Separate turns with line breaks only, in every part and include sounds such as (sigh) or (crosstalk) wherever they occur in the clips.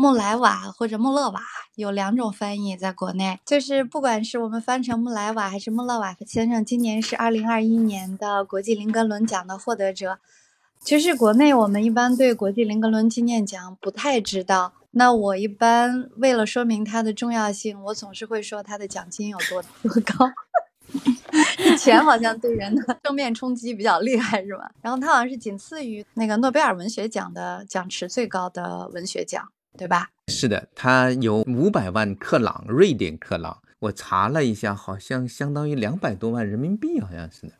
穆莱瓦或者穆勒瓦，有两种翻译在国内，就是不管是我们翻成穆莱瓦还是穆勒瓦先生，今年是二零二一年的国际林格伦奖的获得者。其实国内我们一般对国际林格伦纪念奖不太知道，那我一般为了说明它的重要性，我总是会说它的奖金有多 (laughs) 多高。(laughs) 钱好像对人的正面冲击比较厉害，是吧？然后它好像是仅次于那个诺贝尔文学奖的奖池最高的文学奖，对吧？
是的，它有五百万克朗，瑞典克朗。我查了一下，好像相当于两百多万人民币，好像是的。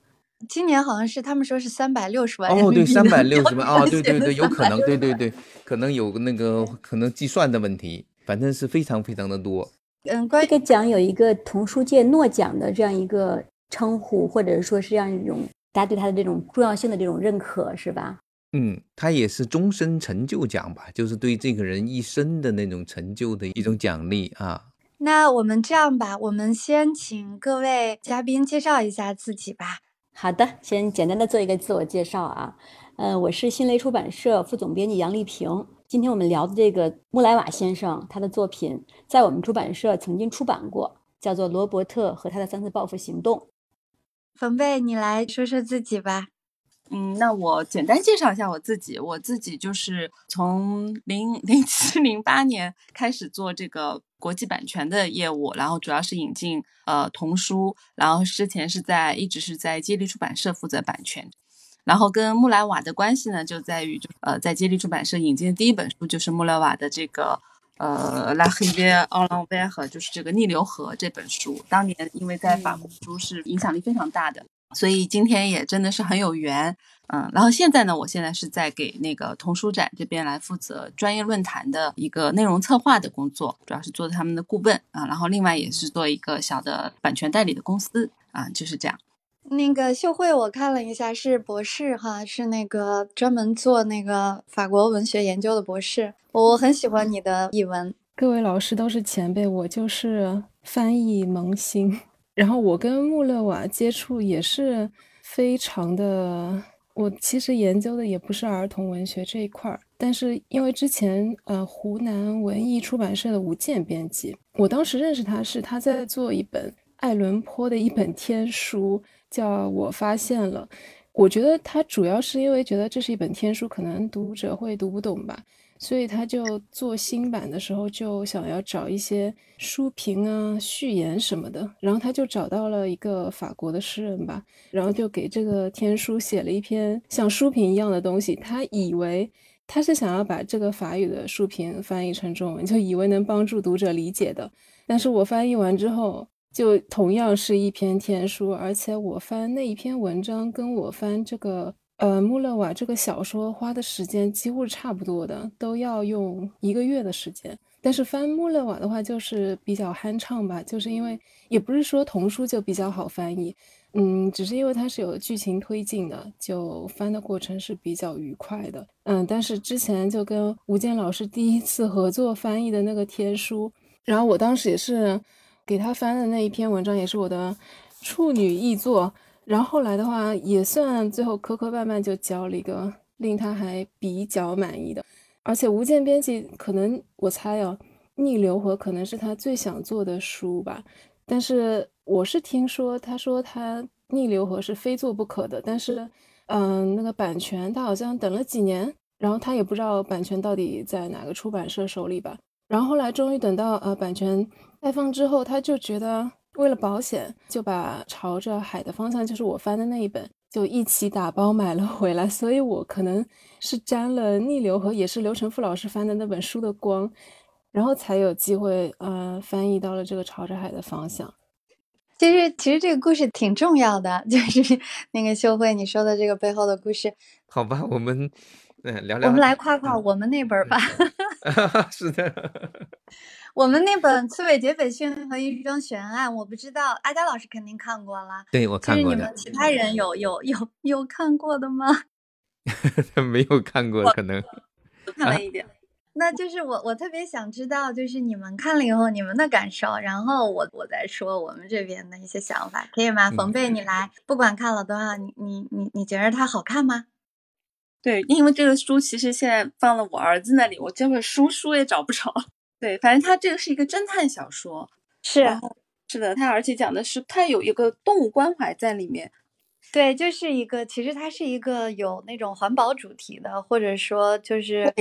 今年好像是他们说是三百六十万
哦，对，三百六十万哦，对对对，有可能，对对 (laughs) 对，可能有那个可能计算的问题，反正是非常非常的多。
嗯，这个奖有一个童书界诺奖的这样一个称呼，或者说是这样一种大家对它的这种重要性的这种认可，是吧？
嗯，它也是终身成就奖吧，就是对这个人一生的那种成就的一种奖励啊。
那我们这样吧，我们先请各位嘉宾介绍一下自己吧。
好的，先简单的做一个自我介绍啊。嗯，我是新蕾出版社副总编辑杨丽萍。今天我们聊的这个穆莱瓦先生，他的作品在我们出版社曾经出版过，叫做《罗伯特和他的三次报复行动》。
冯贝，你来说说自己吧。
嗯，那我简单介绍一下我自己。我自己就是从零零七零八年开始做这个国际版权的业务，然后主要是引进呃童书，然后之前是在一直是在接力出版社负责版权。然后跟穆莱瓦的关系呢，就在于就呃，在接力出版社引进的第一本书就是穆莱瓦的这个呃《La rivière en l'envers》，就是这个逆流河这本书。当年因为在法国书是影响力非常大的，所以今天也真的是很有缘。嗯，然后现在呢，我现在是在给那个童书展这边来负责专业论坛的一个内容策划的工作，主要是做他们的顾问啊。然后另外也是做一个小的版权代理的公司啊，就是这样。
那个秀慧，我看了一下，是博士哈，是那个专门做那个法国文学研究的博士。我很喜欢你的译文，
各位老师都是前辈，我就是翻译萌新。然后我跟穆勒瓦接触也是非常的，我其实研究的也不是儿童文学这一块儿，但是因为之前呃湖南文艺出版社的吴健编辑，我当时认识他是他在做一本爱伦坡的一本天书。叫我发现了，我觉得他主要是因为觉得这是一本天书，可能读者会读不懂吧，所以他就做新版的时候就想要找一些书评啊、序言什么的，然后他就找到了一个法国的诗人吧，然后就给这个天书写了一篇像书评一样的东西。他以为他是想要把这个法语的书评翻译成中文，就以为能帮助读者理解的，但是我翻译完之后。就同样是一篇天书，而且我翻那一篇文章，跟我翻这个呃穆勒瓦这个小说花的时间几乎是差不多的，都要用一个月的时间。但是翻穆勒瓦的话，就是比较酣畅吧，就是因为也不是说童书就比较好翻译，嗯，只是因为它是有剧情推进的，就翻的过程是比较愉快的。嗯，但是之前就跟吴健老师第一次合作翻译的那个天书，然后我当时也是。给他翻的那一篇文章也是我的处女译作，然后后来的话也算最后磕磕绊绊就交了一个令他还比较满意的，而且吴健编辑可能我猜哦，逆流河可能是他最想做的书吧，但是我是听说他说他逆流河是非做不可的，但是嗯那个版权他好像等了几年，然后他也不知道版权到底在哪个出版社手里吧，然后后来终于等到呃版权。开放之后，他就觉得为了保险，就把朝着海的方向，就是我翻的那一本，就一起打包买了回来。所以我可能是沾了逆流和也是刘成富老师翻的那本书的光，然后才有机会呃翻译到了这个朝着海的方向。
其实，其实这个故事挺重要的，(laughs) 就是那个秀慧你说的这个背后的故事。
好吧，我们。嗯，聊聊。
我们来夸夸 (laughs) (laughs) (laughs) 我们那本吧。
是的。
我们那本《刺猬劫匪讯和一桩悬案》，我不知道阿佳老师肯定看过了。
对，我看过
的。你们其他人有有有有看过的吗？
没有看过，可能
看了一点。
那就是我我特别想知道，就是你们看了以后你们的感受，然后我我再说我们这边的一些想法，可以吗？冯贝，你来，不管看了多少，你你你你觉得它好看吗？
对，因为这个书其实现在放了我儿子那里，我这会书书也找不着。(laughs) 对，反正它这个是一个侦探小说，
是
是的，它而且讲的是它有一个动物关怀在里面。
对，就是一个，其实它是一个有那种环保主题的，或者说就是。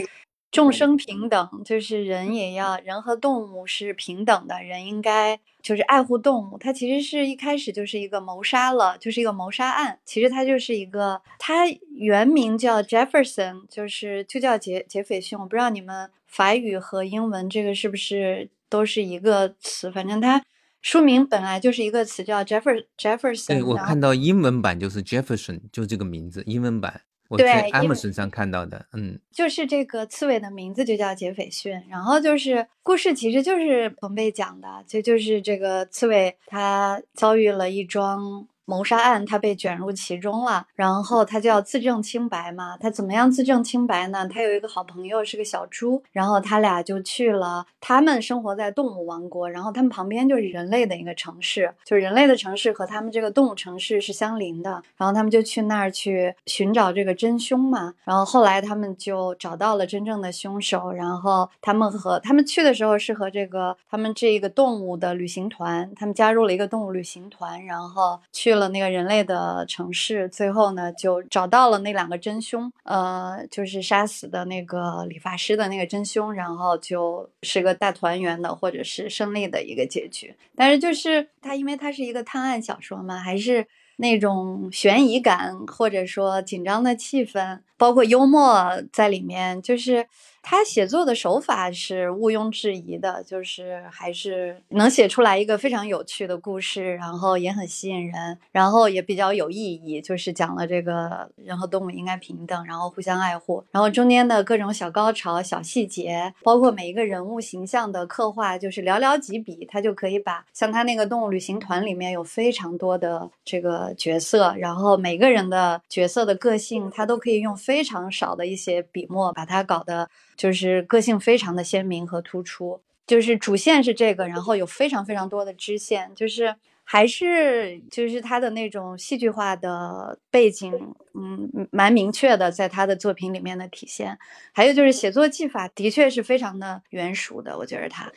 众生平等，就是人也要人和动物是平等的，人应该就是爱护动物。它其实是一开始就是一个谋杀了，就是一个谋杀案。其实它就是一个，它原名叫 Jefferson，就是就叫杰杰斐逊。我不知道你们法语和英文这个是不是都是一个词，反正它书名本来就是一个词叫 Jeffer Jefferson。
对我看到英文版就是 Jefferson，就这个名字，英文版。我在 Amazon 上看到的，嗯，
就是这个刺猬的名字就叫杰斐逊，然后就是故事其实就是彭贝讲的，就就是这个刺猬他遭遇了一桩。谋杀案，他被卷入其中了，然后他就要自证清白嘛。他怎么样自证清白呢？他有一个好朋友是个小猪，然后他俩就去了。他们生活在动物王国，然后他们旁边就是人类的一个城市，就是人类的城市和他们这个动物城市是相邻的。然后他们就去那儿去寻找这个真凶嘛。然后后来他们就找到了真正的凶手。然后他们和他们去的时候是和这个他们这一个动物的旅行团，他们加入了一个动物旅行团，然后去了了。那个人类的城市，最后呢就找到了那两个真凶，呃，就是杀死的那个理发师的那个真凶，然后就是个大团圆的或者是胜利的一个结局。但是就是它，因为它是一个探案小说嘛，还是那种悬疑感或者说紧张的气氛，包括幽默在里面，就是。他写作的手法是毋庸置疑的，就是还是能写出来一个非常有趣的故事，然后也很吸引人，然后也比较有意义，就是讲了这个人和动物应该平等，然后互相爱护，然后中间的各种小高潮、小细节，包括每一个人物形象的刻画，就是寥寥几笔，他就可以把像他那个动物旅行团里面有非常多的这个角色，然后每个人的角色的个性，他都可以用非常少的一些笔墨把它搞得。就是个性非常的鲜明和突出，就是主线是这个，然后有非常非常多的支线，就是还是就是他的那种戏剧化的背景，嗯，蛮明确的，在他的作品里面的体现。还有就是写作技法的确是非常的原熟的，我觉得他。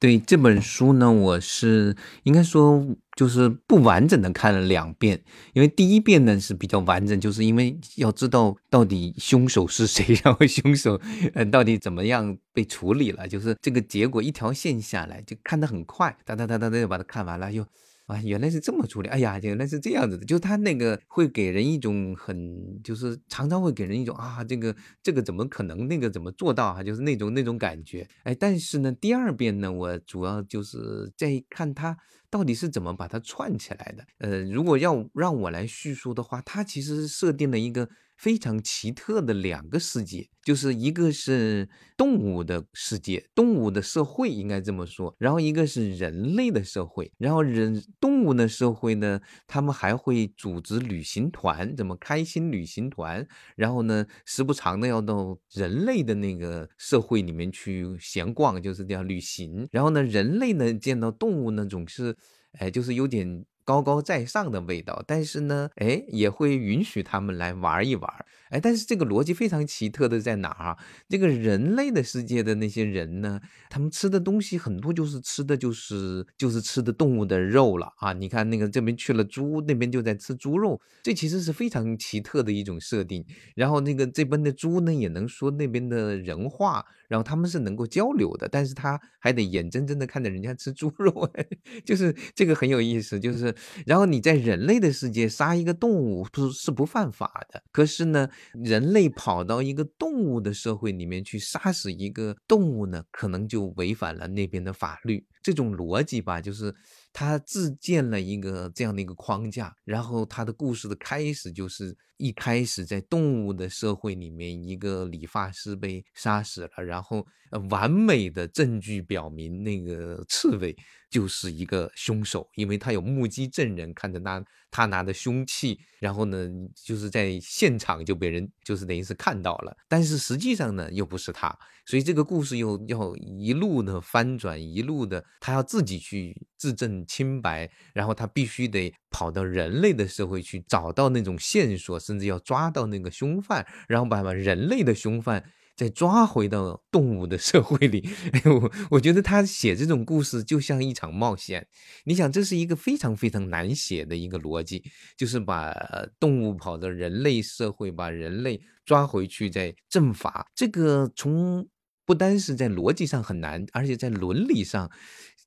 对这本书呢，我是应该说就是不完整的看了两遍，因为第一遍呢是比较完整，就是因为要知道到底凶手是谁，(laughs) 然后凶手嗯到底怎么样被处理了，就是这个结果一条线下来就看得很快，哒哒哒哒哒就把它看完了又。啊，原来是这么处理！哎呀，原来是这样子的，就他那个会给人一种很，就是常常会给人一种啊，这个这个怎么可能，那个怎么做到啊？就是那种那种感觉。哎，但是呢，第二遍呢，我主要就是在看他到底是怎么把它串起来的。呃，如果要让我来叙述的话，他其实设定了一个。非常奇特的两个世界，就是一个是动物的世界，动物的社会应该这么说，然后一个是人类的社会，然后人动物的社会呢，他们还会组织旅行团，怎么开心旅行团，然后呢，时不常的要到人类的那个社会里面去闲逛，就是这样旅行，然后呢，人类呢见到动物呢总是，哎，就是有点。高高在上的味道，但是呢，哎，也会允许他们来玩一玩，哎，但是这个逻辑非常奇特的在哪儿？这个人类的世界的那些人呢，他们吃的东西很多就是吃的就是就是吃的动物的肉了啊！你看那个这边去了猪，那边就在吃猪肉，这其实是非常奇特的一种设定。然后那个这边的猪呢，也能说那边的人话。然后他们是能够交流的，但是他还得眼睁睁的看着人家吃猪肉，(laughs) 就是这个很有意思。就是，然后你在人类的世界杀一个动物不是不犯法的，可是呢，人类跑到一个动物的社会里面去杀死一个动物呢，可能就违反了那边的法律。这种逻辑吧，就是他自建了一个这样的一个框架，然后他的故事的开始就是一开始在动物的社会里面，一个理发师被杀死了，然后呃完美的证据表明那个刺猬就是一个凶手，因为他有目击证人看着他他拿的凶器，然后呢就是在现场就被人就是等于是看到了，但是实际上呢又不是他，所以这个故事又要一路的翻转，一路的他要自己去自证清白，然后他必须得跑到人类的社会去找到那种线索，甚至要抓到那个凶犯，然后把把人类的凶犯。再抓回到动物的社会里，(laughs) 哎呦，我觉得他写这种故事就像一场冒险。你想，这是一个非常非常难写的一个逻辑，就是把动物跑到人类社会，把人类抓回去再正法。这个从不单是在逻辑上很难，而且在伦理上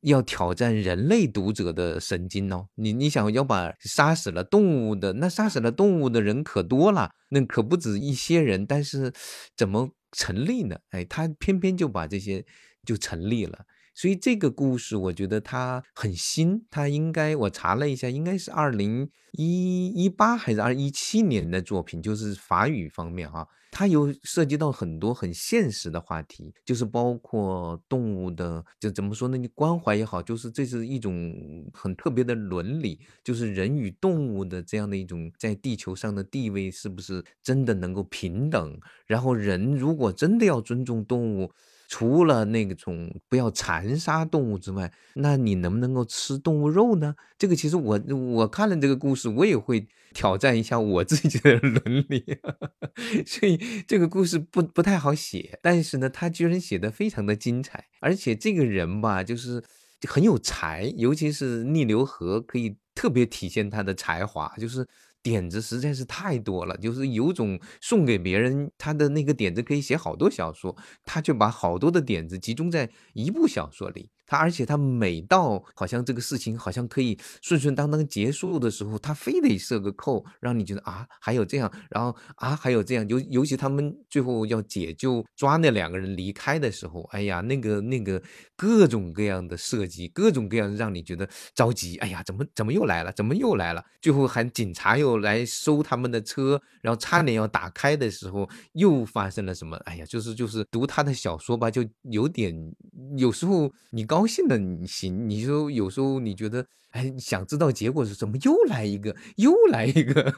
要挑战人类读者的神经哦。你你想要把杀死了动物的，那杀死了动物的人可多了，那可不止一些人，但是怎么？成立呢？哎，他偏偏就把这些就成立了，所以这个故事我觉得它很新，它应该我查了一下，应该是二零一一八还是二一七年的作品，就是法语方面哈。它有涉及到很多很现实的话题，就是包括动物的，就怎么说呢？你关怀也好，就是这是一种很特别的伦理，就是人与动物的这样的一种在地球上的地位是不是真的能够平等？然后人如果真的要尊重动物。除了那种不要残杀动物之外，那你能不能够吃动物肉呢？这个其实我我看了这个故事，我也会挑战一下我自己的伦理，(laughs) 所以这个故事不不太好写。但是呢，他居然写的非常的精彩，而且这个人吧，就是很有才，尤其是逆流河可以特别体现他的才华，就是。点子实在是太多了，就是有种送给别人他的那个点子可以写好多小说，他却把好多的点子集中在一部小说里。他而且他每到好像这个事情好像可以顺顺当当结束的时候，他非得设个扣，让你觉得啊还有这样，然后啊还有这样，尤尤其他们最后要解救抓那两个人离开的时候，哎呀那个那个各种各样的设计，各种各样让你觉得着急。哎呀怎么怎么又来了？怎么又来了？最后还警察又来收他们的车，然后差点要打开的时候又发生了什么？哎呀就是就是读他的小说吧，就有点有时候你刚。高兴的你行，你说有时候你觉得哎，想知道结果是怎么，又来一个，又来一个，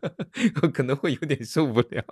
(laughs) 可能会有点受不了。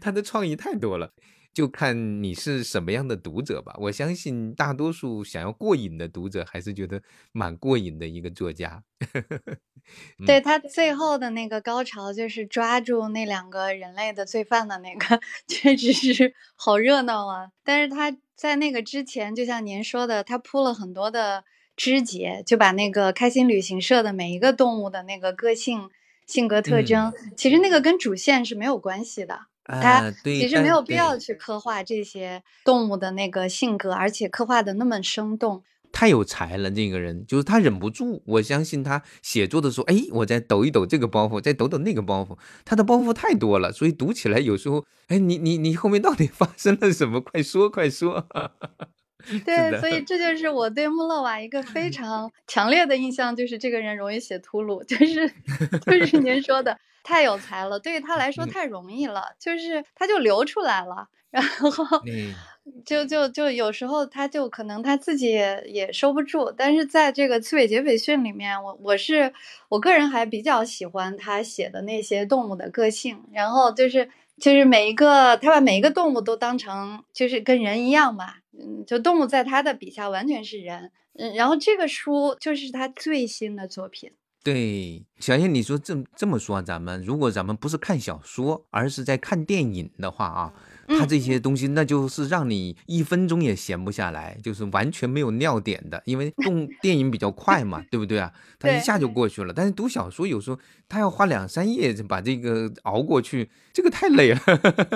他的创意太多了，就看你是什么样的读者吧。我相信大多数想要过瘾的读者还是觉得蛮过瘾的一个作家。(laughs)
对他最后的那个高潮，就是抓住那两个人类的罪犯的那个，(laughs) 确实是好热闹啊。但是他。在那个之前，就像您说的，他铺了很多的枝节，就把那个开心旅行社的每一个动物的那个个性、性格特征，其实那个跟主线是没有关系的。他其实没有必要去刻画这些动物的那个性格，而且刻画的那么生动。
太有才了，这个人就是他忍不住。我相信他写作的时候，哎，我再抖一抖这个包袱，再抖抖那个包袱，他的包袱太多了，所以读起来有时候，哎，你你你后面到底 (laughs) 发生了什么？快说快说！(laughs)
对，所以这就是我对穆勒瓦一个非常 (laughs) 强烈的印象，就是这个人容易写秃噜，就是就是您说的太有才了，对于他来说太容易了，就是他就流出来了，然后。就就就有时候他就可能他自己也也收不住，但是在这个《刺猬劫匪训》里面，我我是我个人还比较喜欢他写的那些动物的个性，然后就是就是每一个他把每一个动物都当成就是跟人一样嘛，嗯，就动物在他的笔下完全是人，嗯，然后这个书就是他最新的作品。
对，小燕，你说这这么说，咱们如果咱们不是看小说，而是在看电影的话啊。他这些东西，那就是让你一分钟也闲不下来，就是完全没有尿点的，因为 (laughs) 动电影比较快嘛，对不对啊？他一下就过去了。但是读小说有时候他要花两三页把这个熬过去，这个太累了。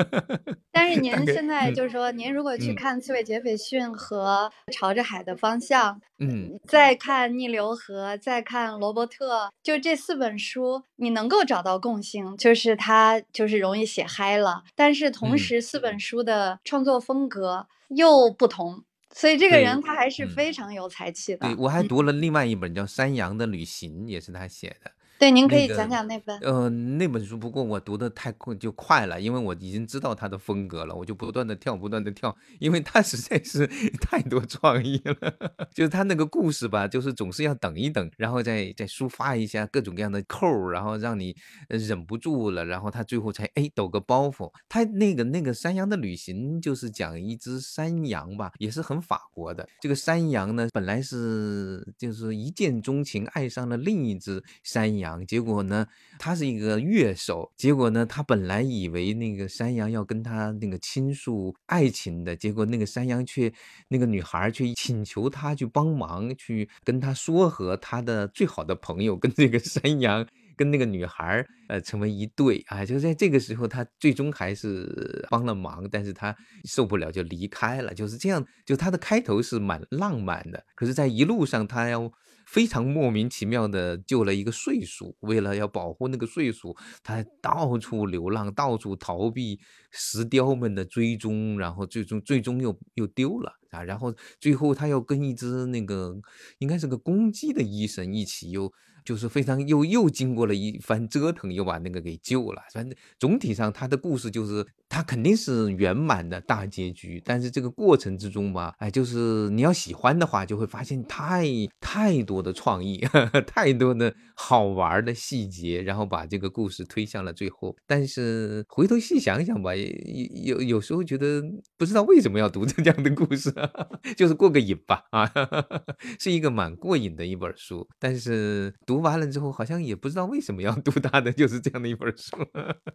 (laughs)
但是您现在就是说，您如果去看《刺猬劫匪逊》和《朝着海的方向》，
嗯，
再看《逆流河》，再看《罗伯特》，就这四本书，你能够找到共性，就是他就是容易写嗨了，但是同时四。本书的创作风格又不同，所以这个人他还是
嗯
非常有才气的。
对我还读了另外一本叫《山羊的旅行》，也是他写的。
对，您可以
那个
讲讲那本。
呃，那本书不过我读的太快就快了，因为我已经知道他的风格了，我就不断的跳，不断的跳，因为他实在是 (laughs) 太多创意了。(laughs) 就是他那个故事吧，就是总是要等一等，然后再再抒发一下各种各样的扣，然后让你呃忍不住了，然后他最后才哎抖个包袱。他那个那个山羊的旅行就是讲一只山羊吧，也是很法国的。这个山羊呢，本来是就是一见钟情，爱上了另一只山羊，结果呢，他是一个乐手，结果呢，他本来以为那个山羊要跟他那个倾诉爱情的，结果那个山羊却那个女孩却请求他去帮忙，去跟他说和他的最好的朋友跟这个山羊。跟那个女孩呃成为一对啊，就在这个时候，他最终还是帮了忙，但是他受不了就离开了，就是这样。就他的开头是蛮浪漫的，可是，在一路上他要非常莫名其妙的救了一个岁鼠，为了要保护那个岁鼠，他到处流浪，到处逃避石雕们的追踪，然后最终最终又又丢了啊，然后最后他要跟一只那个应该是个公鸡的医生一起又。就是非常又又经过了一番折腾，又把那个给救了。反正总体上他的故事就是他肯定是圆满的大结局，但是这个过程之中吧，哎，就是你要喜欢的话，就会发现太太多的创意，呵 (laughs) 呵太多的好玩的细节，然后把这个故事推向了最后。但是回头细想想吧，有有时候觉得不知道为什么要读这样的故事，(laughs) 就是过个瘾吧啊，(laughs) 是一个蛮过瘾的一本书，但是读。读完了之后，好像也不知道为什么要读他的，就是这样的一本书。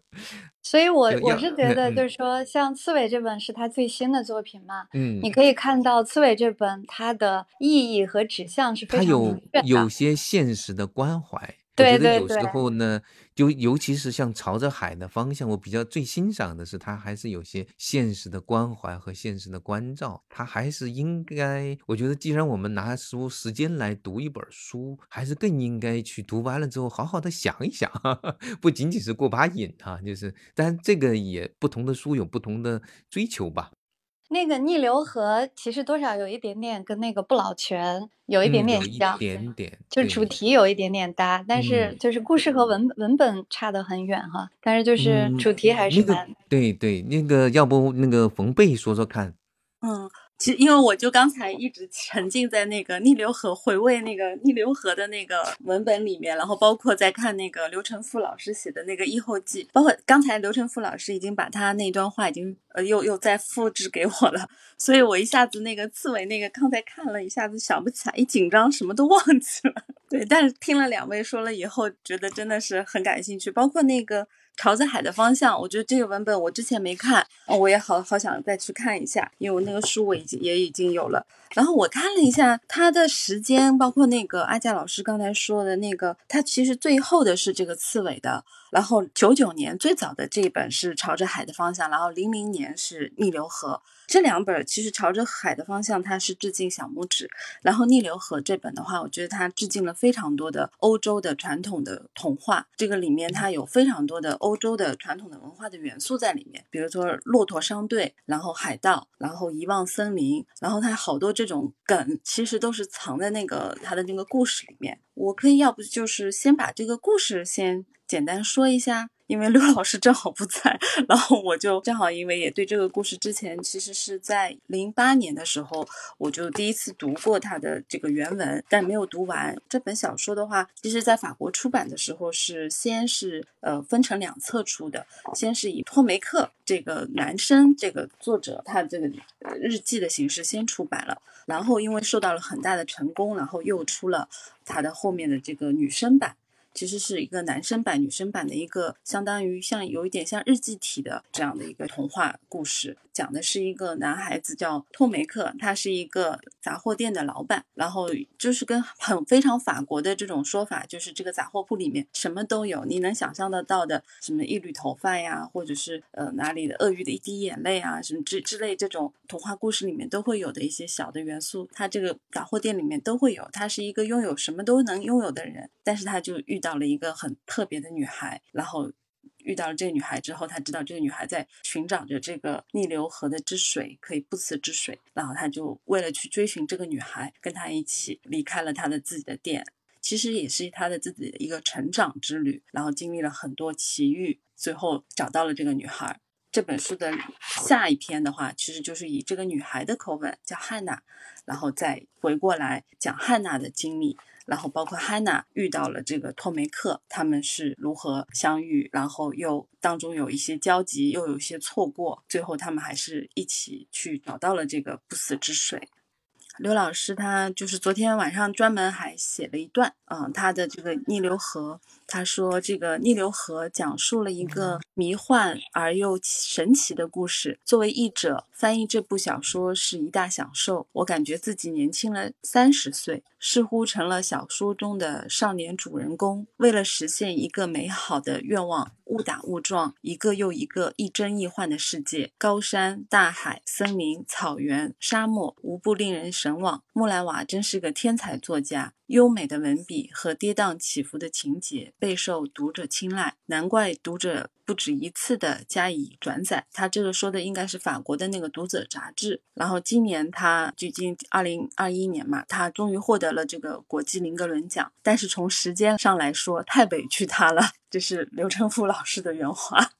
(laughs)
所以我，
要
我是觉得，
嗯
就是说，像刺猬这本是他最新的作品嘛，
嗯
你，可以看到刺猬这本它的意义和指向是非常
它有
明确的。
有些现实的关怀。
对
我觉得有时候呢，就尤其是像朝着海的方向，我比较最欣赏的是它还是有些现实的关怀和现实的关照。它还是应该，我觉得既然我们拿出时间来读一本书，还是更应该去读完了之后好好的想一想，(laughs) 不仅仅是过把瘾啊，就是，但这个也不同的书有不同的追求吧。
那个逆流河其实多少有一点点跟那个不老泉有一点
嗯有一
点像，
点点，
就是主题有一点点搭，但是
嗯
就是故事和文文本差得很远哈。但是就是
嗯
主题还是
那个
蛮
对对，那个要不那个冯贝说说看，
嗯，其实因为我就刚才一直沉浸在那个逆流河回味那个逆流河的那个文本里面，然后包括在看那个刘成富老师写的那个译后记，包括刚才刘成富老师已经把他那段话已经呃又又再复制给我了，所以我一下子那个刺猬那个刚才看了一下子想不起来，一紧张什么都忘记了。(laughs) 对，但是听了两位说了以后，觉得真的是很感兴趣，包括那个。朝着海的方向，我觉得这个文本我之前没看，我也好好想再去看一下，因为我那个书我已经也已经有了。然后我看了一下它的时间，包括那个阿佳老师刚才说的那个，它其实最后的是这个刺猬的，然后九九年最早的这一本是朝着海的方向，然后零零年是逆流河。这两本其实朝着海的方向，它是致敬小拇指，然后逆流河这本的话，我觉得它致敬了非常多的欧洲的传统的童话，这个里面它有非常多的欧洲的传统的文化的元素在里面，比如说骆驼商队，然后海盗，然后遗忘森林，然后它好多这种梗其实都是藏在那个它的那个故事里面。我可以要不就是先把这个故事先简单说一下。因为刘老师正好不在，然后我就正好因为也对这个故事之前其实是在零八年的时候，我就第一次读过他的这个原文，但没有读完。这本小说的话，其实在法国出版的时候是先是呃分成两册出的，先是以托梅克这个男生这个作者他这个日记的形式先出版了，然后因为受到了很大的成功，然后又出了他的后面的这个女生版。其实是一个男生版、女生版的一个，相当于像有一点像日记体的这样的一个童话故事，讲的是一个男孩子叫托梅克，他是一个杂货店的老板，然后就是跟很非常法国的这种说法，就是这个杂货铺里面什么都有，你能想象得到的，什么一缕头发呀，或者是呃哪里的鳄鱼的一滴眼泪啊，什么之之类这种童话故事里面都会有的一些小的元素，他这个杂货店里面都会有，他是一个拥有什么都能拥有的人，但是他就遇到了一个很特别的女孩，然后遇到了这个女孩之后，他知道这个女孩在寻找着这个逆流河的之水，可以不死之水，然后他就为了去追寻这个女孩，跟她一起离开了他的自己的店。其实也是他的自己的一个成长之旅，然后经历了很多奇遇，最后找到了这个女孩。这本书的下一篇的话，其实就是以这个女孩的口吻叫汉娜，然后再回过来讲汉娜的经历，然后包括汉娜遇到了这个托梅克，他们是如何相遇，然后又当中有一些交集，又有一些错过，最后他们还是一起去找到了这个不死之水。刘老师他就是昨天晚上专门还写了一段，嗯，他的这个逆流河，他说这个逆流河讲述了一个迷幻而又神奇的故事。作为译者，翻译这部小说是一大享受。我感觉自己年轻了三十岁，似乎成了小说中的少年主人公。为了实现一个美好的愿望，误打误撞，一个又一个亦真亦幻的世界，高山、大海、森林、草原、沙漠，无不令人神。神往，木兰瓦真是个天才作家，优美的文笔和跌宕起伏的情节备受读者青睐，难怪读者不止一次的加以转载。他这个说的应该是法国的那个读者杂志。然后今年他距今二零二一年嘛，他终于获得了这个国际林格伦奖。但是从时间上来说，太委屈他了。这是刘成富老师的原话。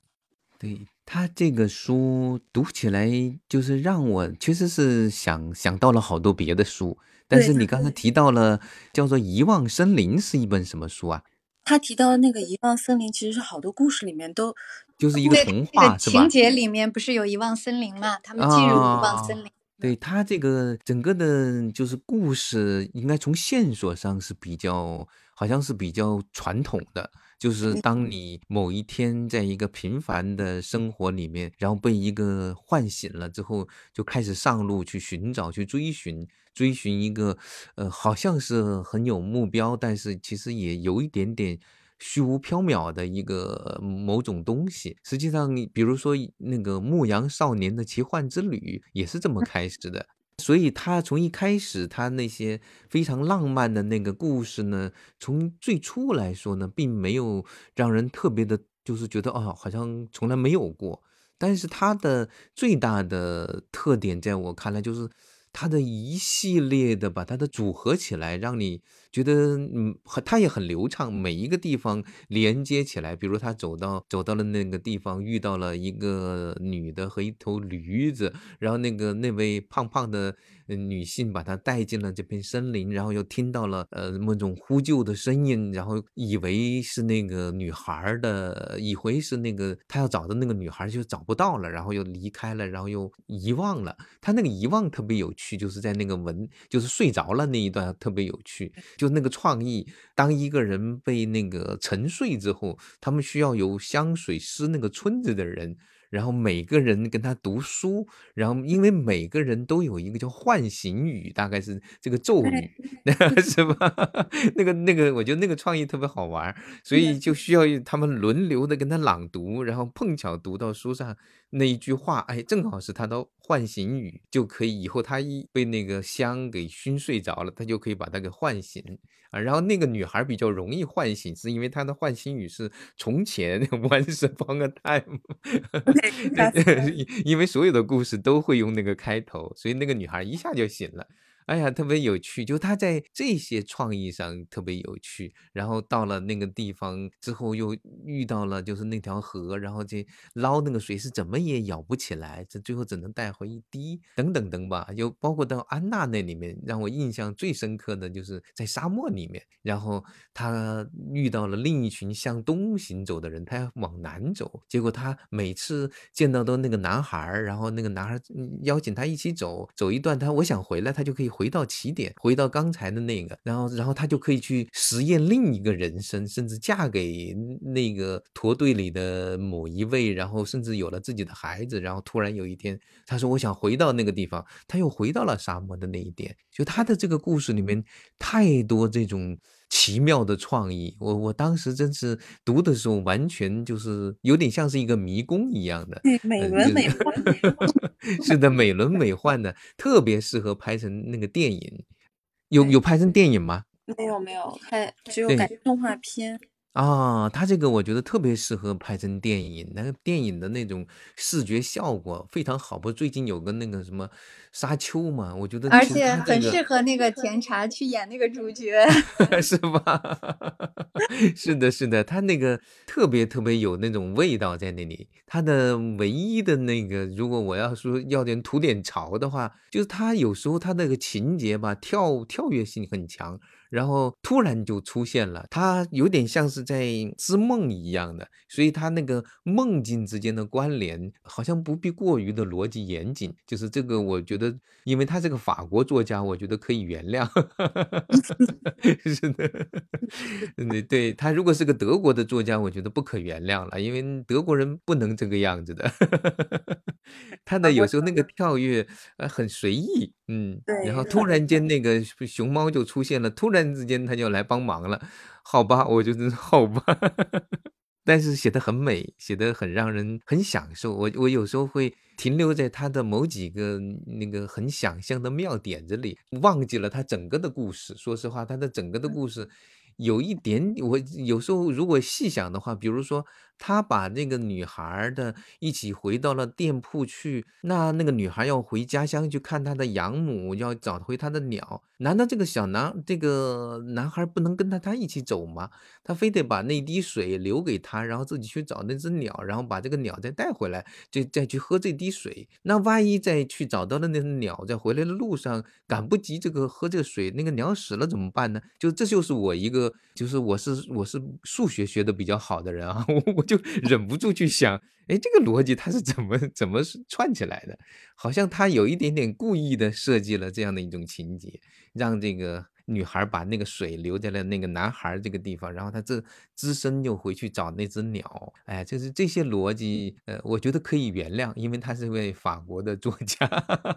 对。他这个书读起来，就是让我确实是想想到了好多别的书。但是你刚才提到了叫做《遗忘森林》是一本什么书啊？
他提到的那个《遗忘森林》，其实是好多故事里面都
就是一个童话，是
吧？情节里面不是有遗忘森林嘛？他们进入遗忘森林。
对他这个整个的，就是故事，应该从线索上是比较，好像是比较传统的。就是当你某一天在一个平凡的生活里面，然后被一个唤醒了之后，就开始上路去寻找、去追寻、追寻一个，呃，好像是很有目标，但是其实也有一点点虚无缥缈的一个某种东西。实际上，比如说那个《牧羊少年的奇幻之旅》也是这么开始的。所以他从一开始，他那些非常浪漫的那个故事呢，从最初来说呢，并没有让人特别的，就是觉得哦，好像从来没有过。但是他的最大的特点，在我看来，就是它的一系列的把它的组合起来，让你。觉得嗯，很他也很流畅，每一个地方连接起来。比如他走到走到了那个地方，遇到了一个女的和一头驴子，然后那个那位胖胖的女性把他带进了这片森林，然后又听到了呃某种呼救的声音，然后以为是那个女孩的，以为是那个他要找的那个女孩就找不到了，然后又离开了，然后又遗忘了。他那个遗忘特别有趣，就是在那个文就是睡着了那一段特别有趣。就那个创意，当一个人被那个沉睡之后，他们需要有香水师那个村子的人。然后每个人跟他读书，然后因为每个人都有一个叫唤醒语，大概是这个咒语，(laughs) 是吧？(laughs) 那个那个，我觉得那个创意特别好玩，所以就需要他们轮流的跟他朗读，然后碰巧读到书上那一句话，哎，正好是他的唤醒语，就可以以后他一被那个香给熏睡着了，他就可以把他给唤醒啊。然后那个女孩比较容易唤醒，是因为她的唤醒语是从前 once upon a time。因为所有的故事都会用那个开头，所以那个女孩一下就醒了。哎呀，特别有趣，就他在这些创意上特别有趣。然后到了那个地方之后，又遇到了就是那条河，然后这捞那个水是怎么也舀不起来，这最后只能带回一滴，等等等吧。又包括到安娜那里面，让我印象最深刻的就是在沙漠里面，然后他遇到了另一群向东行走的人，他要往南走，结果他每次见到都那个男孩，然后那个男孩邀请他一起走，走一段，他我想回来，他就可以。回到起点，回到刚才的那个，然后，然后他就可以去实验另一个人生，甚至嫁给那个驼队里的某一位，然后甚至有了自己的孩子，然后突然有一天，他说：“我想回到那个地方。”他又回到了沙漠的那一点。就他的这个故事里面，太多这种奇妙的创意。我我当时真是读的时候，完全就是有点像是一个迷宫一样的，
美轮美奂。(laughs) (laughs)
是的，美轮美奂的，特别适合拍成那个电影。有有拍成电影吗？
没有没有，拍只有改动画片。
啊，他这个我觉得特别适合拍成电影，那个电影的那种视觉效果非常好。不是，最近有个那个什么《沙丘》嘛，我觉得
而且很适合那个甜茶去演那个主角。(laughs)
是吧？(laughs) 是的，是的，他那个特别特别有那种味道在那里。他的唯一的那个，如果我要说要点吐点槽的话，就是他有时候他那个情节吧，跳跳跃性很强。然后突然就出现了，他有点像是在织梦一样的，所以他那个梦境之间的关联好像不必过于的逻辑严谨。就是这个，我觉得，因为他是个法国作家，我觉得可以原谅。(laughs) 是的，(laughs) 对对，他如果是个德国的作家，我觉得不可原谅了，因为德国人不能这个样子的。(laughs) 他的有时候那个跳跃呃很随意，嗯，
对
然后突然间那个熊猫就出现了，突然然之间他就来帮忙了，好吧，我就真是 (laughs) 好吧。(laughs) 但是写的很美，写的很让人很享受。我我有时候会停留在他的某几个那个很想象的妙点子里，忘记了他整个的故事。说实话，他的整个的故事有一点，我有时候如果细想的话，比如说他把那个女孩的一起回到了店铺去，那那个女孩要回家乡去看她的养母，要找回她的鸟，难道这个小男这个男孩不能跟他他一起走吗？他非得把那滴水留给他，然后自己去找那只鸟，然后把这个鸟再带回来，就再去喝这滴水。那万一再去找到了那只鸟，在回来的路上赶不及这个喝这个水，那个鸟死了怎么办呢？就这就是我一个，就是我是我是数学学的比较好的人啊，(laughs) 我我就忍不住去想，哎，这个逻辑它是怎么怎么串起来的？好像他有一点点故意的设计了这样的一种情节，让这个女孩把那个水留在了那个男孩这个地方，然后他这只身又回去找那只鸟。哎，就是这些逻辑，呃，我觉得可以原谅，因为他是位法国的作家。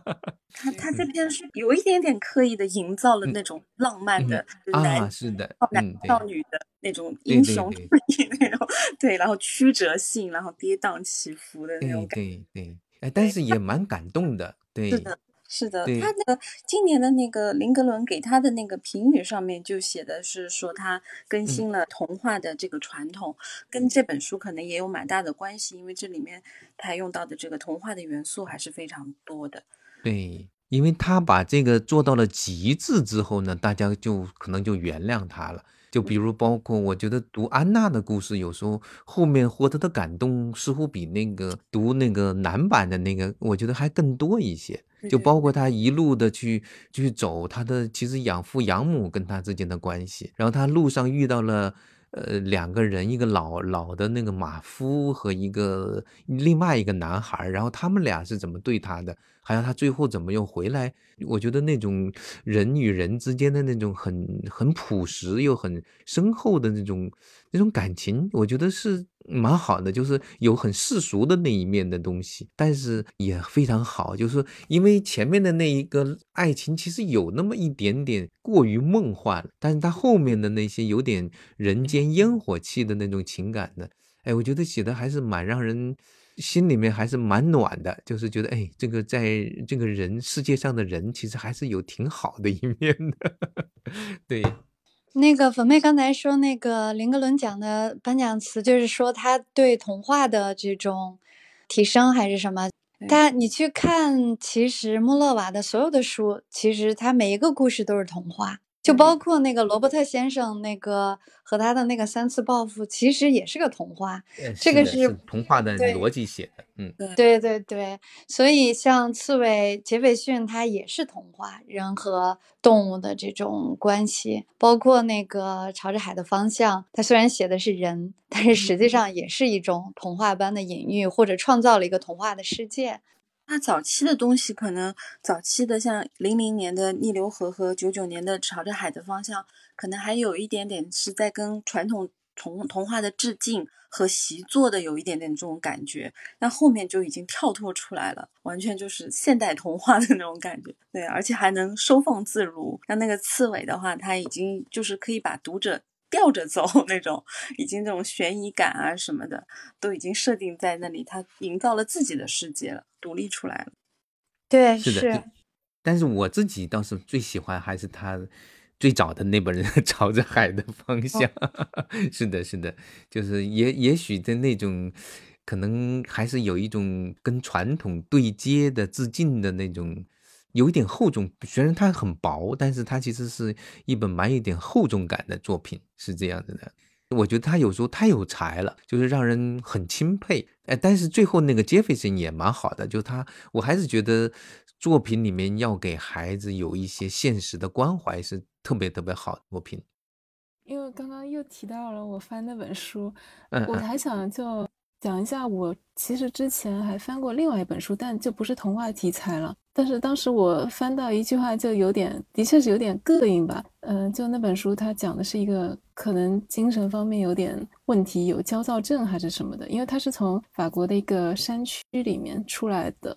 (laughs)
他他这边是有一点点刻意的营造了
嗯
那种浪漫的
啊，
男
是的，
男
嗯，对
少女的那种英雄主义那种，对，然后曲折性，然后跌宕起伏的那种
对
感觉。
对对，哎，但是也蛮感动的，对，
是的，是的，
对
他的今年的那个林格伦给他的那个评语上面就写的是说他更新了童话的这个传统，跟这本书可能也有蛮大的关系，因为这里面他用到的这个童话的元素还是非常多的。
对，因为他把这个做到了极致之后呢，大家就可能就原谅他了。就比如包括我觉得读安娜的故事，有时候后面获得的感动似乎比那个读那个男版的那个，我觉得还更多一些。就包括他一路的去去走他的其实养父养母跟他之间的关系，然后他路上遇到了呃两个人，一个老老的那个马夫和一个另外一个男孩，然后他们俩是怎么对他的，还有他最后怎么又回来，我觉得那种人与人之间的那种很很朴实又很深厚的那种那种感情，我觉得是蛮好的，就是有很世俗的那一面的东西，但是也非常好，就是因为前面的那一个爱情其实有那么一点点过于梦幻，但是他后面的那些有点人间烟火气的那种情感的，哎，我觉得写的还是蛮让人心里面还是蛮暖的，就是觉得哎，这个在这个人世界上的人其实还是有挺好的一面的，(laughs) 对。
那个粉妹刚才说那个林格伦奖的颁奖词，就是说他对童话的这种提升还是什么？他你去看，其实穆勒瓦的所有的书，其实他每一个故事都是童话，就包括那个罗伯特先生那个和他的那个三次报复，其实也是个童话。
呃
这个是
是童话的逻辑写的，嗯，
对对对，所以像刺猬杰斐逊，他也是童话，人和动物的这种关系，包括那个朝着海的方向，他虽然写的是人，但是实际上也是一种童话般的隐喻，或者创造了一个童话的世界。
那早期的东西，可能早期的像零零年的逆流河和九九年的朝着海的方向，可能还有一点点是在跟传统童童话的致敬和习作的有一点点这种感觉，但后面就已经跳脱出来了，完全就是现代童话的那种感觉。对，而且还能收放自如。像那个刺猬的话，它已经就是可以把读者。吊着走 (laughs) 那种，已经那种悬疑感啊什么的，都已经设定在那里，他营造了自己的世界了，独立出来了。
对，
是的，就但是我自己倒是最喜欢还是他最早的那本人 (laughs) 朝着海的方向，(laughs) 是的，是的，就是也也许在那种。可能还是有一种跟传统对接的致敬的那种，有一点厚重。虽然它很薄，但是它其实是一本蛮有点厚重感的作品，是这样子的。我觉得他有时候太有才了，就是让人很钦佩。哎，但是最后那个杰斐森也蛮好的，就他，我还是觉得作品里面要给孩子有一些现实的关怀，是特别特别好的作品。
因为刚刚又提到了我翻那本书，
嗯，
我还想就。讲一下，我其实之前还翻过另外一本书，但就不是童话题材了。但是当时我翻到一句话，就有点，的确是有点膈应吧。嗯，就那本书，它讲的是一个可能精神方面有点问题，有焦躁症还是什么的。因为他是从法国的一个山区里面出来的，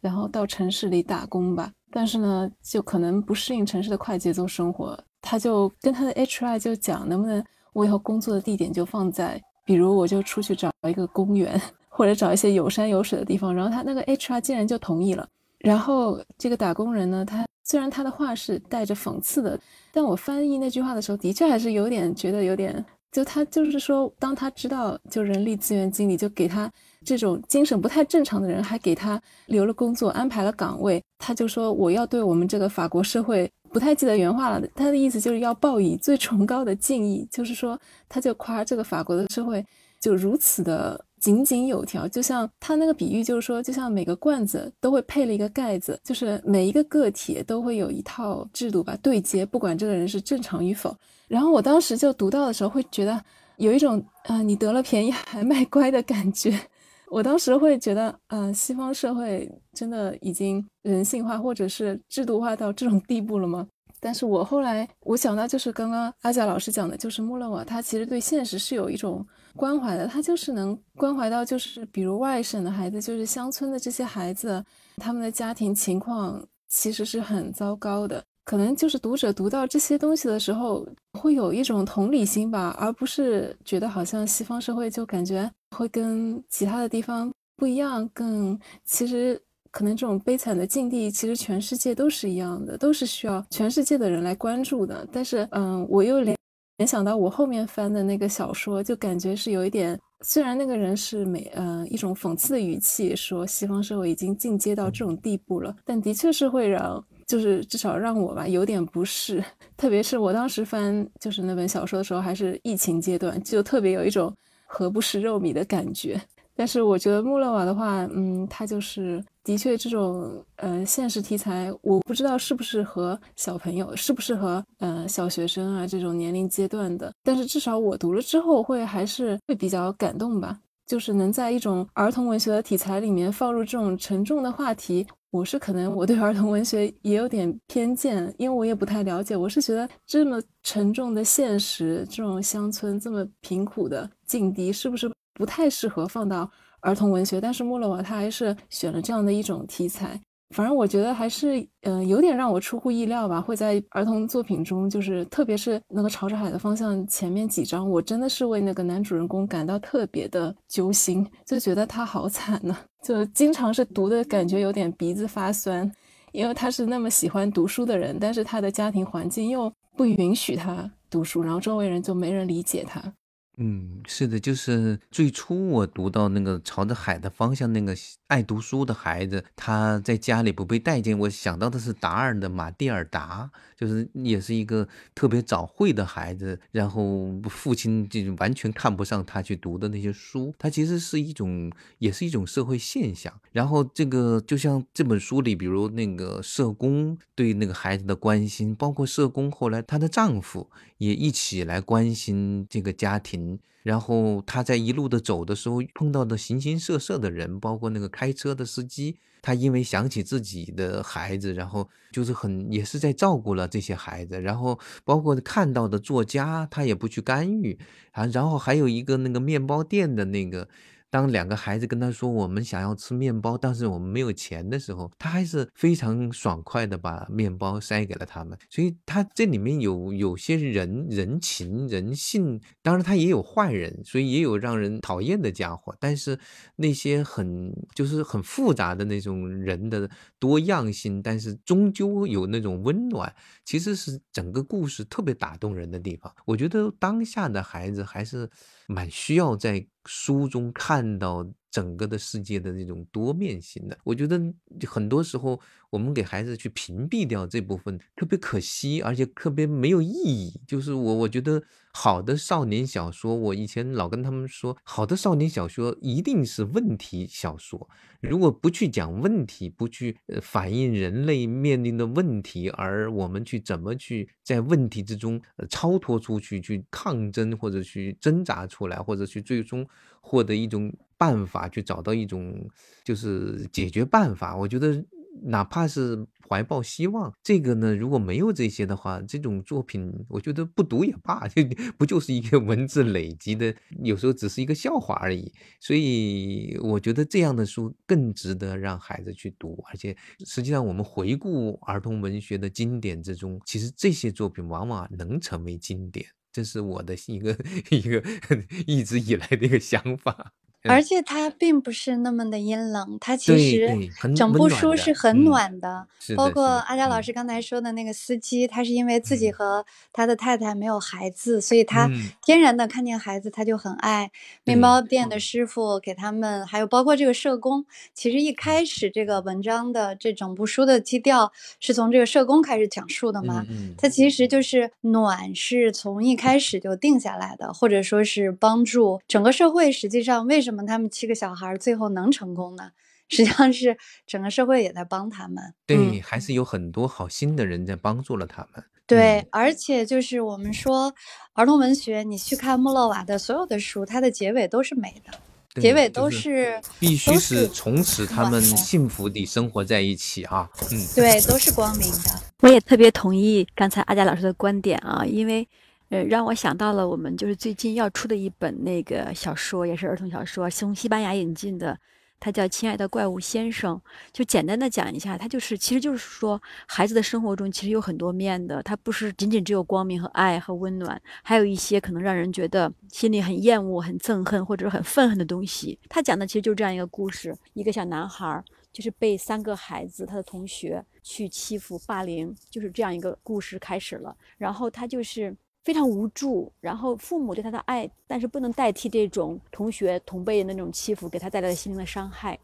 然后到城市里打工吧。但是呢，就可能不适应城市的快节奏生活。他就跟他的 HR 就讲，能不能我以后工作的地点就放在。比如我就出去找一个公园，或者找一些有山有水的地方，然后他那个 HR 竟然就同意了。然后这个打工人呢，他虽然他的话是带着讽刺的，但我翻译那句话的时候，的确还是有点觉得有点，就他就是说，当他知道就人力资源经理就给他这种精神不太正常的人，还给他留了工作，安排了岗位，他就说我要对我们这个法国社会。不太记得原话了，他的意思就是要报以最崇高的敬意，就是说，他就夸这个法国的社会就如此的井井有条，就像他那个比喻，就是说，就像每个罐子都会配了一个盖子，就是每一个个体都会有一套制度吧对接，不管这个人是正常与否。然后我当时就读到的时候，会觉得有一种啊，你得了便宜还卖乖的感觉。我当时会觉得，嗯，西方社会真的已经人性化或者是制度化到这种地步了吗？但是我后来我想到，就是刚刚阿贾老师讲的，就是穆勒瓦他其实对现实是有一种关怀的，他就是能关怀到，就是比如外省的孩子，就是乡村的这些孩子，他们的家庭情况其实是很糟糕的。可能就是读者读到这些东西的时候，会有一种同理心吧，而不是觉得好像西方社会就感觉会跟其他的地方不一样。更其实可能这种悲惨的境地，其实全世界都是一样的，都是需要全世界的人来关注的。但是，嗯，我又联联想到我后面翻的那个小说，就感觉是有一点，虽然那个人是美，嗯，一种讽刺的语气说西方社会已经进阶到这种地步了，但的确是会让。就是至少让我吧有点不适，特别是我当时翻就是那本小说的时候，还是疫情阶段，就特别有一种何不食肉糜的感觉。但是我觉得穆勒瓦的话，嗯，他就是的确这种呃现实题材，我不知道适不适合小朋友，适不适合呃小学生啊这种年龄阶段的。但是至少我读了之后会还是会比较感动吧，就是能在一种儿童文学的题材里面放入这种沉重的话题。我是可能我对儿童文学也有点偏见，因为我也不太了解。我是觉得这么沉重的现实，这种乡村这么贫苦的境地，是不是不太适合放到儿童文学？但是莫洛瓦他还是选了这样的一种题材。反正我觉得还是，嗯，有点让我出乎意料吧。会在儿童作品中，就是特别是那个朝着海的方向前面几章，我真的是为那个男主人公感到特别的揪心，就觉得他好惨呢，就经常是读的感觉有点鼻子发酸，因为他是那么喜欢读书的人，但是他的家庭环境又不允许他读书，然后周围人就没人理解他。
嗯，是的，就是最初我读到那个朝着海的方向，那个爱读书的孩子，他在家里不被待见。我想到的是达尔的马蒂尔达，就是也是一个特别早慧的孩子，然后父亲就完全看不上他去读的那些书。他其实是一种，也是一种社会现象。然后这个就像这本书里，比如那个社工对那个孩子的关心，包括社工后来她的丈夫也一起来关心这个家庭。然后他在一路的走的时候碰到的形形色色的人，包括那个开车的司机，他因为想起自己的孩子，然后就是很也是在照顾了这些孩子。然后包括看到的作家，他也不去干预啊。然后还有一个那个面包店的那个当两个孩子跟他说我们想要吃面包，但是我们没有钱的时候，他还是非常爽快的把面包塞给了他们。所以他这里面有有些人人情人性，当然他也有坏人，所以也有让人讨厌的家伙。但是那些很就是很复杂的那种人的多样性，但是终究有那种温暖，其实是整个故事特别打动人的地方。我觉得当下的孩子还是。蛮需要在书中看到整个的世界的那种多面性的。我觉得很多时候我们给孩子去屏蔽掉这部分，特别可惜，而且特别没有意义。就是我我觉得好的少年小说，我以前老跟他们说，好的少年小说一定是问题小说。如果不去讲问题，不去反映人类面临的问题，而我们去怎么去在问题之中超脱出去，去抗争或者去挣扎出来，或者去最终获得一种办法，去找到一种就是解决办法，我觉得。哪怕是怀抱希望，这个呢，如果没有这些的话，这种作品我觉得不读也罢，(laughs) 就不就是一个文字累积的，有时候只是一个笑话而已。所以我觉得这样的书更值得让孩子去读，而且实际上我们回顾儿童文学的经典之中，其实这些作品往往能成为经典，这是我的一个 (laughs) 一个 (laughs) 一直以来的一个想法。
而且它并不是那么的阴冷，它其实整部书是很暖的。包括阿佳老师刚才说的那个司机，他是因为自己和他的太太没有孩子，所以他天然的看见孩子他就很爱。面包店的师傅给他们，还有包括这个社工，其实一开始这个文章的这整部书的基调是从这个社工开始讲述的嘛？它其实就是暖是从一开始就定下来的，或者说是帮助整个社会。实际上为什么？什么？他们七个小孩最后能成功呢？(laughs) 实际上是整个社会也在帮他们。
对，还是有很多好心的人在帮助了他们。
对，而且就是我们说儿童文学，你去看穆勒瓦的所有的书，它的结尾都是美的，结尾都是
必须是从此他们幸福地生活在一起啊。嗯，
对，都是光明的。
我也特别同意刚才阿佳老师的观点啊，因为。呃，让我想到了我们就是最近要出的一本那个小说，也是儿童小说，从西班牙引进的，它叫《亲爱的怪物先生》。就简单的讲一下，它就是，其实就是说，孩子的生活中其实有很多面的，它不是仅仅只有光明和爱和温暖，还有一些可能让人觉得心里很厌恶、很憎恨或者很愤恨的东西。他讲的其实就是这样一个故事：一个小男孩儿就是被三个孩子他的同学去欺负、霸凌，就是这样一个故事开始了。然后他就是。非常无助，然后父母对他的爱，但是不能代替这种同学同辈的那种欺负给他带来的心灵的伤害。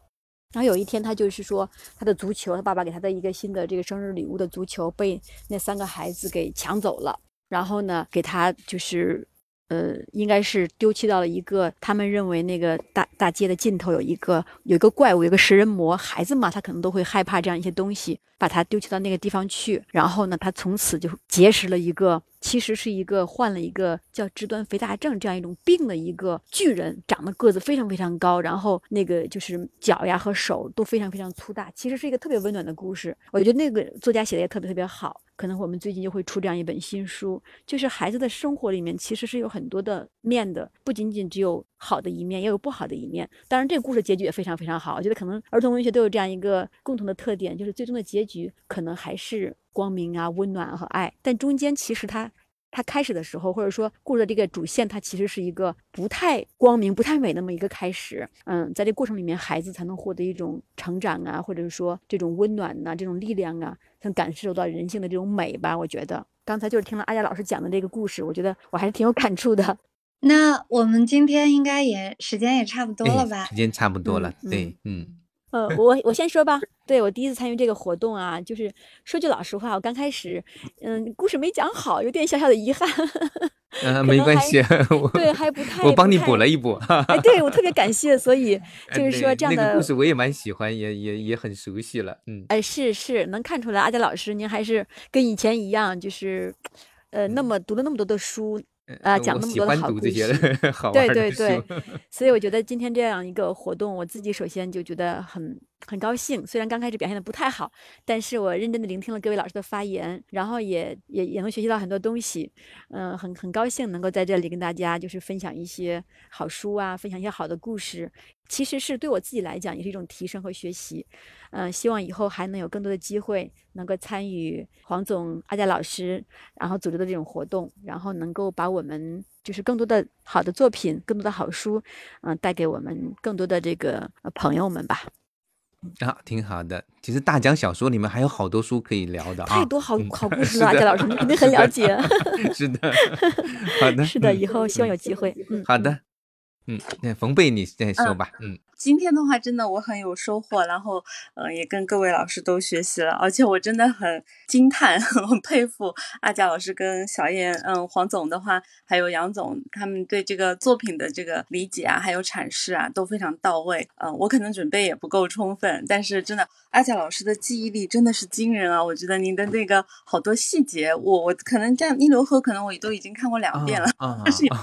然后有一天，他就是说，他的足球，他爸爸给他的一个新的这个生日礼物的足球被那三个孩子给抢走了。然后呢，给他就是。呃，应该是丢弃到了一个他们认为那个大大街的尽头有一个有一个怪物，有个食人魔。孩子嘛，他可能都会害怕这样一些东西，把他丢弃到那个地方去。然后呢，他从此就结识了一个，其实是一个患了一个叫肢端肥大症这样一种病的一个巨人，长得个子非常非常高，然后那个就是脚呀和手都非常非常粗大。其实是一个特别温暖的故事，我觉得那个作家写的也特别特别好。可能我们最近就会出这样一本新书，就是孩子的生活里面其实是有很多的面的，不仅仅只有好的一面，也有不好的一面。当然，这个故事结局也非常非常好。我觉得可能儿童文学都有这样一个共同的特点，就是最终的结局可能还是光明啊、温暖和爱，但中间其实它。他开始的时候，或者说故事的这个主线，它其实是一个不太光明、不太美那么一个开始。嗯，在这过程里面，孩子才能获得一种成长啊，或者是说这种温暖呐，这种力量啊，能感受到人性的这种美吧。我觉得刚才就是听了阿佳老师讲的这个故事，我觉得我还是挺有感触的。(laughs)
那我们今天应该也时间也差不多了吧？
时间差不多了，对，嗯。
呃，(laughs) 我我先说吧。对我第一次参与这个活动啊，就是说句老实话，我刚开始，嗯，故事没讲好，有点小小的遗憾。(laughs)
嗯，没关系，
对，还不太，
我帮你补了一补。
哎，(laughs) 对我特别感谢，所以就是说这样的
故事我也蛮喜欢，也也也很熟悉了。嗯，
哎，是是，能看出来阿佳老师您还是跟以前一样，就是呃，那么读了那么多的书。啊，讲那么多的好故事，(laughs) 对对对，所以我觉得今天这样一个活动，我自己首先就觉得很很高兴。虽然刚开始表现的不太好，但是我认真的聆听了各位老师的发言，然后也也也能学习到很多东西。嗯，很很高兴能够在这里跟大家就是分享一些好书啊，分享一些好的故事。其实是对我自己来讲也是一种提升和学习。嗯，希望以后还能有更多的机会能够参与黄总、阿佳老师然后组织的这种活动，然后能够把我们就是更多的好的作品、更多的好书，嗯，带给我们更多的这个朋友们吧。
啊，挺好的。其实大江小说里面还有好多书可以聊的啊，
太多好好故 (laughs) 事了，阿佳老师你肯定很了解。(laughs) (laughs)
是的，好的，
是的，以后希望有机会。嗯，
好的，嗯，那冯贝你再说吧，嗯。
今天的话，真的我很有收获，然后，呃，也跟各位老师都学习了，而且我真的很惊叹，(laughs) 很佩服阿贾老师跟小燕，嗯，黄总的话，还有杨总，他们对这个作品的这个理解啊，还有阐释啊，都非常到位。嗯，我可能准备也不够充分，但是真的，阿贾老师的记忆力真的是惊人啊！我觉得您的那个好多细节，我我可能这样一流河，可能我都已经看过两遍了，但是。(laughs)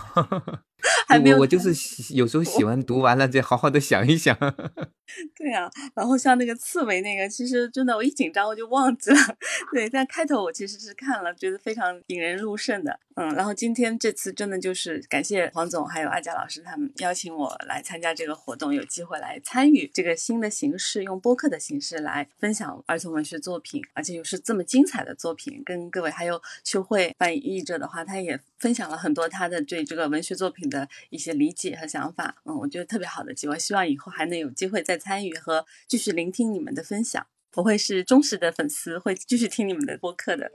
还没有，
我就是有时候喜欢读完了再好好的想一想。(laughs)
对啊，然后像那个刺猬那个，其实真的我一紧张我就忘记了。(laughs) 对，但开头我其实是看了，觉得非常引人入胜的。嗯，然后今天这次真的就是感谢黄总还有阿佳老师他们邀请我来参加这个活动，有机会来参与这个新的形式，用播客的形式来分享儿童文学作品，而且又是这么精彩的作品，跟各位还有秋慧翻译者的话，他也分享了很多他的对这个文学作品的一些理解和想法。嗯，我觉得特别好的机会，希望以后还能有机会再参与和继续聆听你们的分享。我会是忠实的粉丝，会继续听你们的播客的。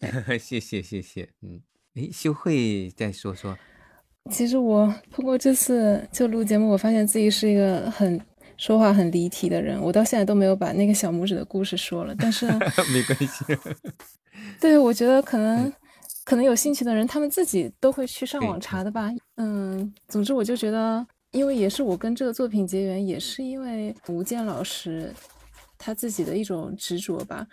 (laughs)
谢谢谢谢，嗯。哎，修慧再说说。
其实我通过这次就录节目，我发现自己是一个很说话很离题的人。我到现在都没有把那个小拇指的故事说了，但是 (laughs)
没关系。
对，我觉得可能可能有兴趣的人，他们自己都会去上网查的吧。嗯，总之我就觉得，因为也是我跟这个作品结缘，也是因为吴健老师他自己的一种执着吧。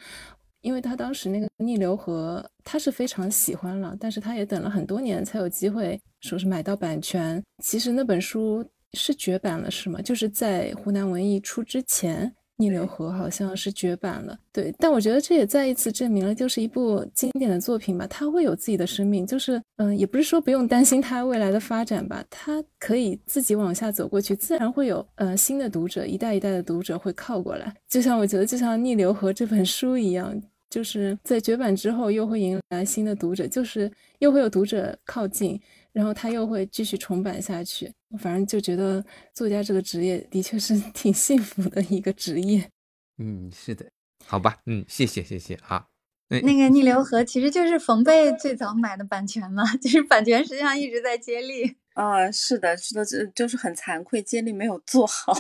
因为他当时那个逆流河，他是非常喜欢了，但是他也等了很多年才有机会说是买到版权。其实那本书是绝版了，是吗？就是在湖南文艺出之前。逆流河好像是绝版了，对，但我觉得这也再一次证明了，就是一部经典的作品吧，它会有自己的生命，就是嗯，也不是说不用担心它未来的发展吧，它可以自己往下走过去，自然会有呃新的读者，一代一代的读者会靠过来，就像我觉得就像逆流河这本书一样，就是在绝版之后又会迎来新的读者，就是又会有读者靠近。然后他又会继续重版下去，反正就觉得作家这个职业的确是 (laughs) 挺幸福的一个职业。
嗯，是的，好吧，嗯，谢谢谢谢啊。
那个逆流河其实就是冯贝最早买的版权嘛，(laughs) 就是版权实际上一直在接力。
啊，是的，是的，这就是很惭愧，接力没有做好。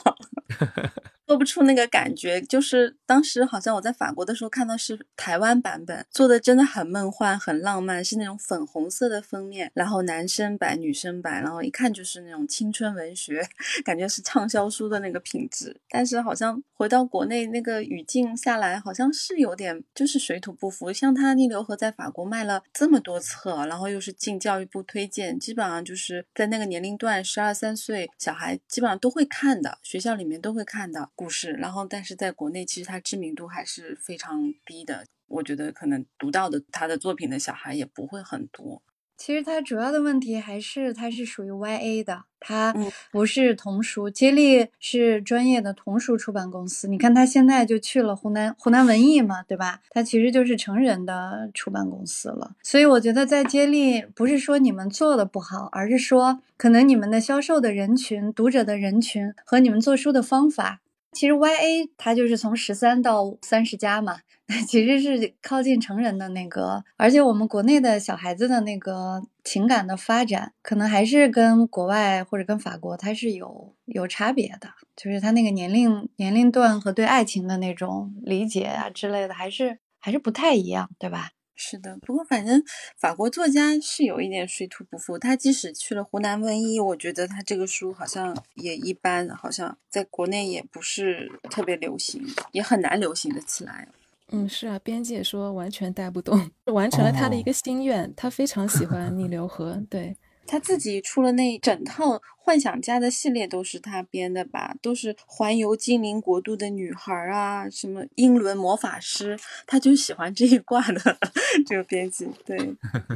(laughs) 做不出那个感觉，就是当时好像我在法国的时候看到是台湾版本做的，真的很梦幻、很浪漫，是那种粉红色的封面，然后男生版、女生版，然后一看就是那种青春文学，(laughs) 感觉是畅销书的那个品质。但是好像回到国内那个语境下来，好像是有点就是水土不服。像他《逆流河》在法国卖了这么多册，然后又是进教育部推荐，基本上就是在那个年龄段，十二三岁小孩基本上都会看的，学校里面都会看的。故事，然后但是在国内其实他知名度还是非常低的，我觉得可能读到的他的作品的小孩也不会很多。
其实它主要的问题还是它是属于 YA 的，它不是童书。接力是专业的童书出版公司，你看他现在就去了湖南湖南文艺嘛，对吧？他其实就是成人的出版公司了。所以我觉得在接力不是说你们做的不好，而是说可能你们的销售的人群、读者的人群和你们做书的方法。其实 Y A 它就是从十三到三十加嘛，(laughs) 其实是靠近成人的那个，而且我们国内的小孩子的那个情感的发展，可能还是跟国外或者跟法国它是有有差别的，就是他那个年龄年龄段和对爱情的那种理解啊之类的，还是还是不太一样，对吧？
是的，不过反正法国作家是有一点水土不服。他即使去了湖南文艺，我觉得他这个书好像也一般，好像在国内也不是特别流行，也很难流行的起来。
嗯，是啊，编辑也说完全带不动，(laughs) 完成了他的一个心愿。他非常喜欢逆流河，对。
他自己出了那整套幻想家的系列都是他编的吧？都是环游精灵国度的女孩啊，什么英伦魔法师，他就喜欢这一挂的 (laughs) 这个编辑。对，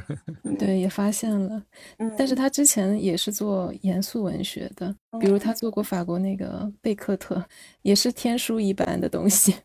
(laughs)
对，也发现了。
嗯，
但是他之前也是做严肃文学的，比如他做过法国那个贝克特，也是天书一般的东西。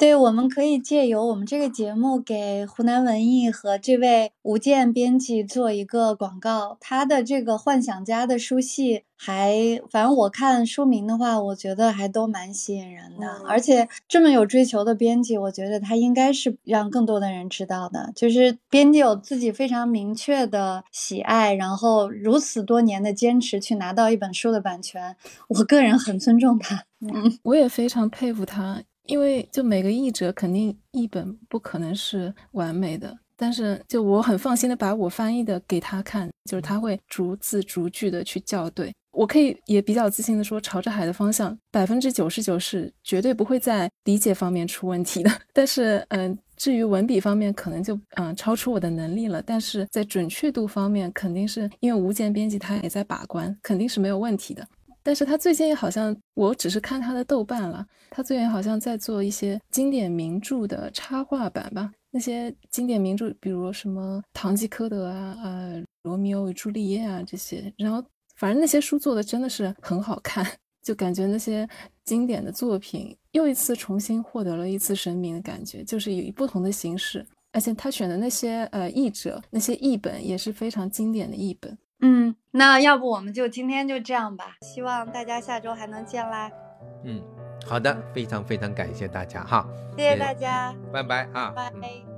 对，我们可以借由我们这个节目给湖南文艺和这位吴健编辑做一个广告。他的这个《幻想家》的书系还，反正我看书名的话，我觉得还都蛮吸引人的。
嗯
而且这么有追求的编辑，我觉得他应该是让更多的人知道的。就是编辑有自己非常明确的喜爱，然后如此多年的坚持去拿到一本书的版权，我个人很尊重他。嗯。
我也非常佩服他，因为就每个译者肯定译本不可能是完美的，但是就我很放心的把我翻译的给他看，就是他会逐字逐句的去校对。我可以也比较自信的说，朝着海的方向，百分之九十九是绝对不会在理解方面出问题的。(laughs) 但是，嗯、至于文笔方面，可能就嗯、超出我的能力了。但是在准确度方面，肯定是因为无间编辑他也在把关，肯定是没有问题的。但是他最近好像，我只是看他的豆瓣了，他最近好像在做一些经典名著的插画版吧。那些经典名著，比如什么《堂吉诃德》啊、呃《罗密欧与朱丽叶》啊这些，然后反正那些书做的真的是很好看，就感觉那些经典的作品又一次重新获得了一次神明的感觉，就是以不同的形式，而且他选的那些呃译者，那些译本也是非常经典的译本。
嗯，那要不我们就今天就这样吧，希望大家下周还能见啦，
嗯，好的，非常非常感谢大家哈，
谢谢大家，
拜拜啊。
拜。